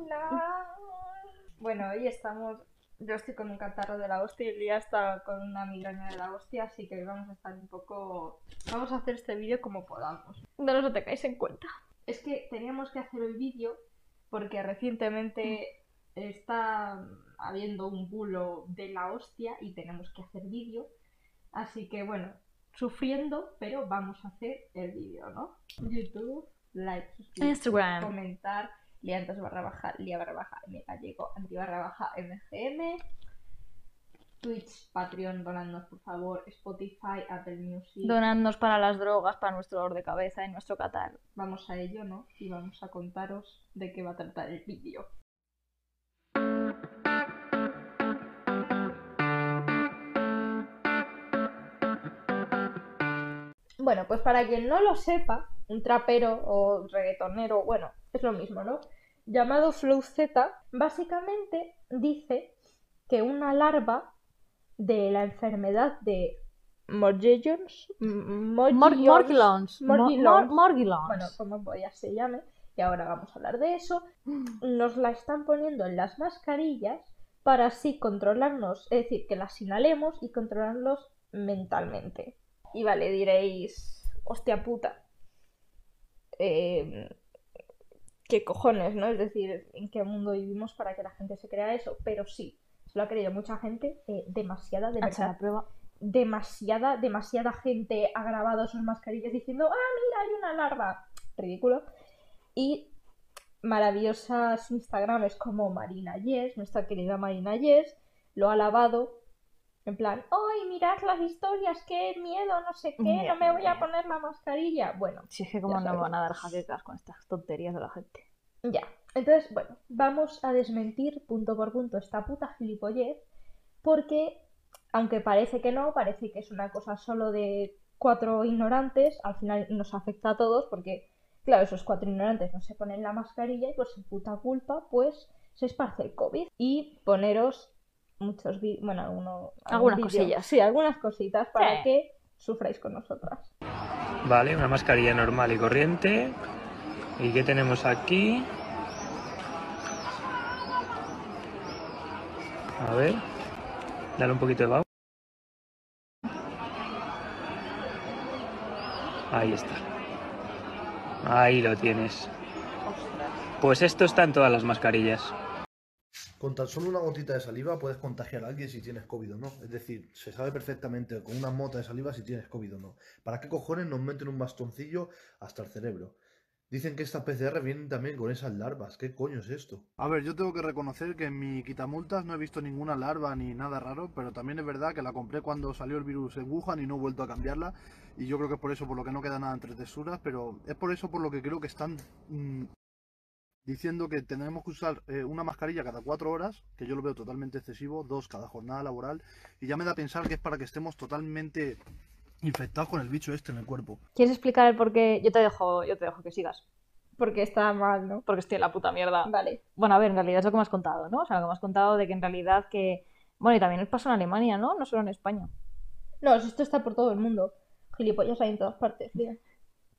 Hola. Bueno, hoy estamos. Yo estoy con un catarro de la hostia y Lía está con una migraña de la hostia, así que vamos a estar un poco. Vamos a hacer este vídeo como podamos. No os lo tengáis en cuenta. Es que teníamos que hacer el vídeo porque recientemente está habiendo un bulo de la hostia y tenemos que hacer vídeo. Así que bueno, sufriendo, pero vamos a hacer el vídeo, ¿no? YouTube, like, Instagram. comentar, liantas barra baja, lia barra baja, m gallego, anti barra baja, mgm. Twitch, Patreon, donadnos por favor, Spotify, Apple Music. Donadnos para las drogas, para nuestro dolor de cabeza y nuestro catarro. Vamos a ello, ¿no? Y vamos a contaros de qué va a tratar el vídeo. Bueno, pues para quien no lo sepa, un trapero o reggaetonero, bueno, es lo mismo, ¿no? Llamado Flow Z, básicamente dice que una larva de la enfermedad de Morgellons, Mor Morgellons. Morgellons. Morgellons. bueno, como ya se llame, y ahora vamos a hablar de eso, nos la están poniendo en las mascarillas para así controlarnos, es decir, que las inhalemos y controlarlos mentalmente. Y vale, diréis, hostia puta, eh, qué cojones, ¿no? Es decir, en qué mundo vivimos para que la gente se crea eso, pero sí, se lo ha creído mucha gente, eh, demasiada, de Hacha verdad la prueba. demasiada, demasiada gente ha grabado sus mascarillas diciendo, ah, mira, hay una larva. Ridículo. Y maravillosas Instagrames como Marina Yes, nuestra querida Marina Yes, lo ha lavado. En plan, ¡ay, mirad las historias! ¡Qué miedo! No sé qué, no me voy a poner la mascarilla. Bueno, Si es que como no me van a dar jaquecas con estas tonterías de la gente. Ya. Entonces, bueno, vamos a desmentir punto por punto esta puta gilipollez, porque, aunque parece que no, parece que es una cosa solo de cuatro ignorantes, al final nos afecta a todos, porque, claro, esos cuatro ignorantes no se ponen la mascarilla y por su puta culpa, pues, se esparce el COVID. Y poneros muchos vídeos, bueno, alguno, Algunas cosillas. Sí, algunas cositas para Sí. que sufráis con nosotras. Vale, una mascarilla normal y corriente. ¿Y qué tenemos aquí? A ver, dale un poquito de vaho. Ahí está. Ahí lo tienes. Pues esto está en todas las mascarillas. Con tan solo una gotita de saliva puedes contagiar a alguien si tienes COVID o no. Es decir, se sabe perfectamente con una mota de saliva si tienes COVID o no. ¿Para qué cojones nos meten un bastoncillo hasta el cerebro? Dicen que estas PCR vienen también con esas larvas. ¿Qué coño es esto? A ver, yo tengo que reconocer que en mi quitamultas no he visto ninguna larva ni nada raro, pero también es verdad que la compré cuando salió el virus en Wuhan y no he vuelto a cambiarla. Y yo creo que es por eso por lo que no queda nada entre texturas, pero es por eso por lo que creo que están mm, diciendo que tendremos que usar eh, una mascarilla cada cuatro horas, que yo lo veo totalmente excesivo, dos cada jornada laboral, y ya me da a pensar que es para que estemos totalmente infectados con el bicho este en el cuerpo. ¿Quieres explicar el por qué? Yo te dejo, yo te dejo que sigas. Porque está mal, ¿no? Porque estoy en la puta mierda. Vale. Bueno, a ver, en realidad es lo que me has contado, ¿no? O sea, lo que me has contado de que en realidad que... Bueno, y también pasó en Alemania, ¿no? No solo en España. No, esto está por todo el mundo. Gilipollas hay en todas partes, tía.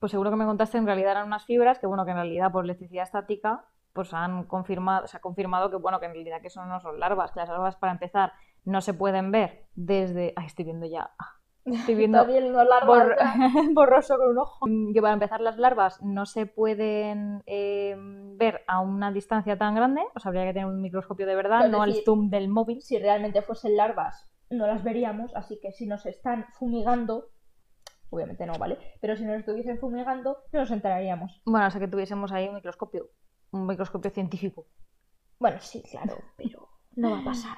Pues seguro que me contaste en realidad eran unas fibras que, bueno, que en realidad por electricidad estática, pues han confirmado, se ha confirmado que, bueno, que en realidad que eso no son larvas, que las larvas para empezar no se pueden ver desde... Ay, estoy viendo ya... Estoy viendo bor- borroso con un ojo. Mm, Que para empezar las larvas no se pueden eh, ver a una distancia tan grande, o sea, habría que tener un microscopio de verdad, no el decir, zoom del móvil. si realmente fuesen larvas, no las veríamos, así que si nos están fumigando, obviamente no, ¿vale? Pero si nos estuviesen fumigando, no nos enteraríamos. Bueno, o sea que tuviésemos ahí un microscopio, un microscopio científico. Bueno, sí, claro, pero no va a pasar.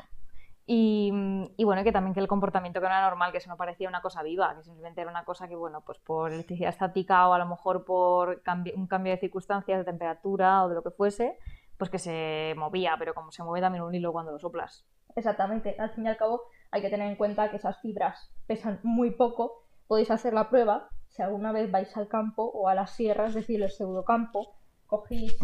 Y, y bueno, que también que el comportamiento que no era normal, que eso no parecía una cosa viva, que simplemente era una cosa que, bueno, pues por electricidad estática o a lo mejor por cambi- un cambio de circunstancias, de temperatura o de lo que fuese, pues que se movía, pero como se mueve también un hilo cuando lo soplas. Exactamente. Al fin y al cabo, hay que tener en cuenta que esas fibras pesan muy poco. Podéis hacer la prueba si alguna vez vais al campo o a las sierras, es decir, el pseudocampo, cogéis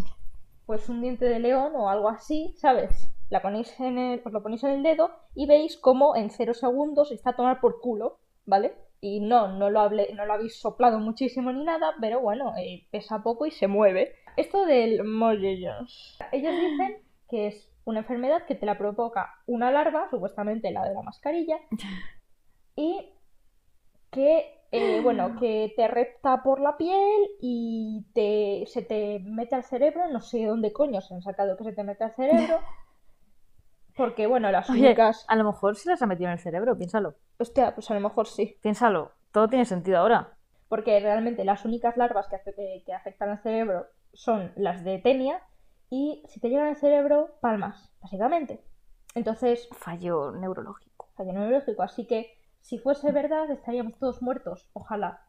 pues un diente de león o algo así, ¿sabes? La ponéis en el, os lo ponéis en el dedo y veis cómo en cero segundos está a tomar por culo, ¿vale? Y no, no lo, hable- no lo habéis soplado muchísimo ni nada, pero bueno, eh, pesa poco y se mueve. esto del mollellos. Ellos dicen que es una enfermedad que te la provoca una larva, supuestamente la de la mascarilla, y que, eh, bueno, que te repta por la piel y te, se te mete al cerebro, no sé dónde coño se han sacado que se te mete al cerebro, porque, bueno, las Oye, únicas... a lo mejor se las ha metido en el cerebro, piénsalo. Hostia, pues a lo mejor sí. Piénsalo. Todo tiene sentido ahora. porque realmente las únicas larvas que- que afectan al cerebro son las de tenia y si te llegan al cerebro, palmas, básicamente. Entonces, Fallo neurológico. fallo neurológico. Así que si fuese verdad, estaríamos todos muertos. Ojalá.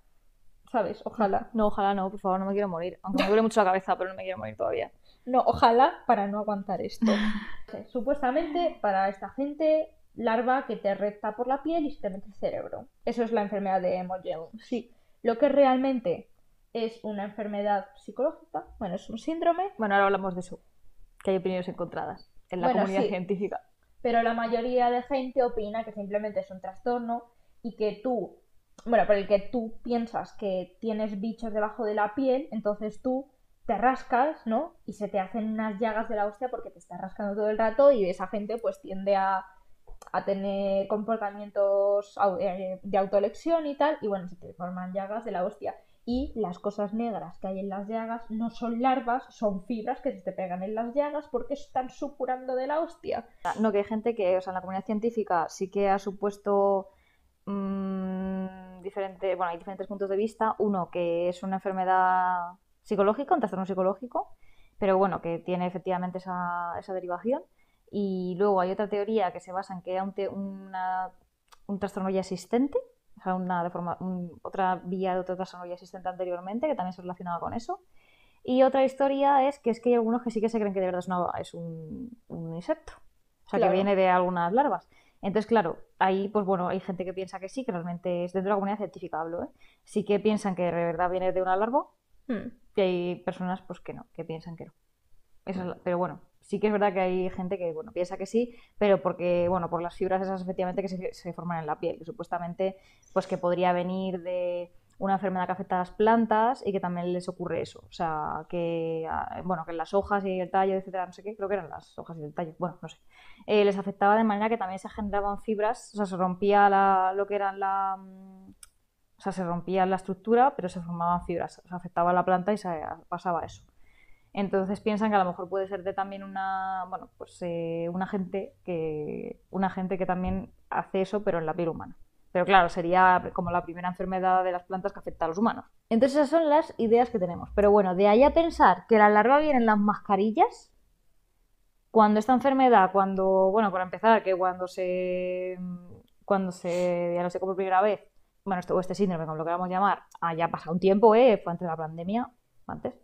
¿Sabes? Ojalá. No, ojalá no, por favor, no me quiero morir. Aunque me duele mucho la cabeza, pero no me quiero morir todavía. No, ojalá para no aguantar esto. Sí, Supuestamente, para esta gente, larva que te recta por la piel y se te mete el cerebro. Eso es la enfermedad de Morgellons. Sí. Lo que realmente es una enfermedad psicológica, bueno, es un síndrome, Bueno, ahora hablamos de eso. Que hay opiniones encontradas en la Bueno, comunidad sí. científica. Pero la mayoría de gente opina que simplemente es un trastorno y que tú, bueno, por el que tú piensas que tienes bichos debajo de la piel, entonces tú te rascas, ¿no? Y se te hacen unas llagas de la hostia porque te estás rascando todo el rato y esa gente pues tiende a, a tener comportamientos eh, de autolesión y tal, y bueno, se te forman llagas de la hostia. Y las cosas negras que hay en las llagas no son larvas, son fibras que se te pegan en las llagas porque están supurando de la hostia. No, que hay gente que, o sea, en la comunidad científica sí que ha supuesto mm, diferente, bueno, hay diferentes puntos de vista. Uno, que es una enfermedad psicológica, un trastorno psicológico, pero bueno, que tiene efectivamente esa, esa derivación. Y luego hay otra teoría que se basa en que era un, un trastorno ya existente, o sea, una deforma- un- otra vía de otro trastorno ya existente anteriormente, que también se relacionaba con eso. Y otra historia es que es que hay algunos que sí que se creen que de verdad es, una- es un, un insecto. O sea, Claro. que viene de algunas larvas. Entonces, claro, ahí, pues bueno, hay gente que piensa que sí, que realmente es dentro de la comunidad científica hablo, ¿eh? Sí que piensan que de verdad viene de una larva Hmm. y hay personas, pues que no, que piensan que no. Pero bueno, sí que es verdad que hay gente que, bueno, piensa que sí, pero porque, bueno, por las fibras esas efectivamente que se, se forman en la piel, que supuestamente, pues que podría venir de una enfermedad que afecta a las plantas y que también les ocurre eso. O sea, que, ah, bueno, que las hojas y el tallo, etcétera, no sé qué, creo que eran las hojas y el tallo, bueno, no sé. Eh, les afectaba de manera que también se generaban fibras, o sea, se rompía la- lo que eran la... mm, O sea, se rompía la estructura, pero se formaban fibras. O sea, afectaba a la planta y se pasaba eso. Entonces piensan que a lo mejor puede ser de también una, bueno, pues eh, un agente que, un agente que también hace eso, pero en la piel humana. Pero claro, sería como la primera enfermedad de las plantas que afecta a los humanos. Entonces esas son las ideas que tenemos. Pero bueno, de ahí a pensar que la larva viene en las mascarillas, cuando esta enfermedad, cuando, bueno, para empezar, que cuando se, cuando se diagnosticó por primera vez, bueno, esto, o este síndrome, como lo queramos llamar, ha ya un tiempo, ¿eh? Fue antes de la pandemia, antes.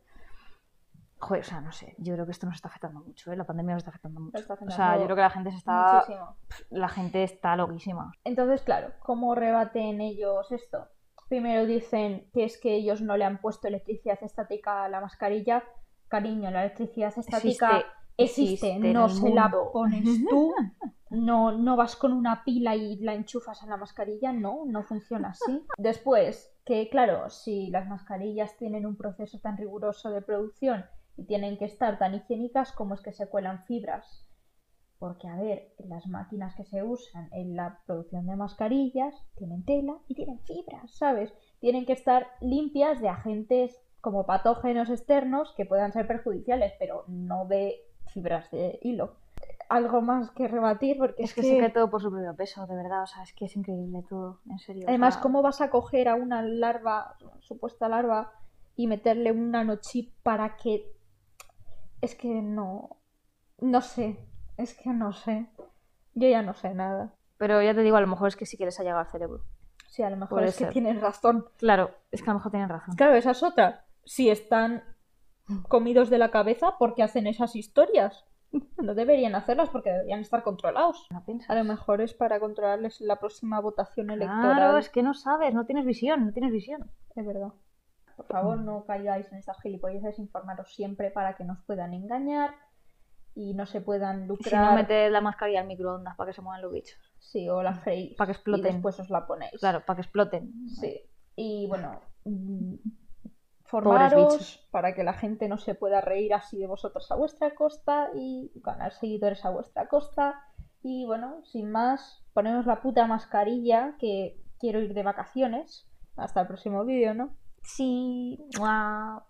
Joder, o sea, no sé, yo creo que esto nos está afectando mucho, ¿eh? La pandemia nos está afectando mucho. está o sea, yo creo que la gente se está, Muchísimo. la gente está loquísima. Entonces, claro, ¿cómo rebaten ellos esto? Primero dicen que es que ellos no le han puesto electricidad estática a la mascarilla. Cariño, la electricidad estática existe, existe en no se la pones tú. No, no vas con una pila y la enchufas a la mascarilla, no, no funciona así. Después, que claro, si las mascarillas tienen un proceso tan riguroso de producción y tienen que estar tan higiénicas, ¿cómo es que se cuelan fibras? Porque, a ver, las máquinas que se usan en la producción de mascarillas tienen tela y tienen fibras, ¿sabes? Tienen que estar limpias de agentes como patógenos externos que puedan ser perjudiciales, pero no de fibras de hilo. Algo más que rebatir, porque Es es, que se cae todo por su propio peso, de verdad. O sea, es que es increíble todo, en serio. o Además, sea, ¿cómo vas a coger a una larva, supuesta larva, y meterle un nanochip para que... Es que no... No sé. Es que no sé. Yo ya no sé nada. Pero ya te digo, a lo mejor es que sí que les ha llegado al cerebro. Sí, a lo mejor Puede es que ser. tienes razón. Claro, es que a lo mejor tienen razón. Claro, esa es otra. Si están comidos de la cabeza, ¿por qué hacen esas historias? No deberían hacerlas porque deberían estar controlados. ¿No? A lo mejor es para controlarles la próxima votación electoral. Claro, es que no sabes, no tienes visión, no tienes visión. Es verdad. Por favor, no caigáis en estas gilipolleces, informaros siempre para que nos puedan engañar y no se puedan Y Si lucrar. no, meted la mascarilla al microondas para que se muevan los bichos. Sí, o la freís. Para que exploten. Y después os la ponéis. Claro, para que exploten. Sí. Y bueno, mm, formaros bichos. para que la gente no se pueda reír así de vosotros a vuestra costa y ganar seguidores a vuestra costa. Y bueno, sin más, ponemos la puta mascarilla que quiero ir de vacaciones. Hasta el próximo vídeo, ¿no? Sí. ¡Mua!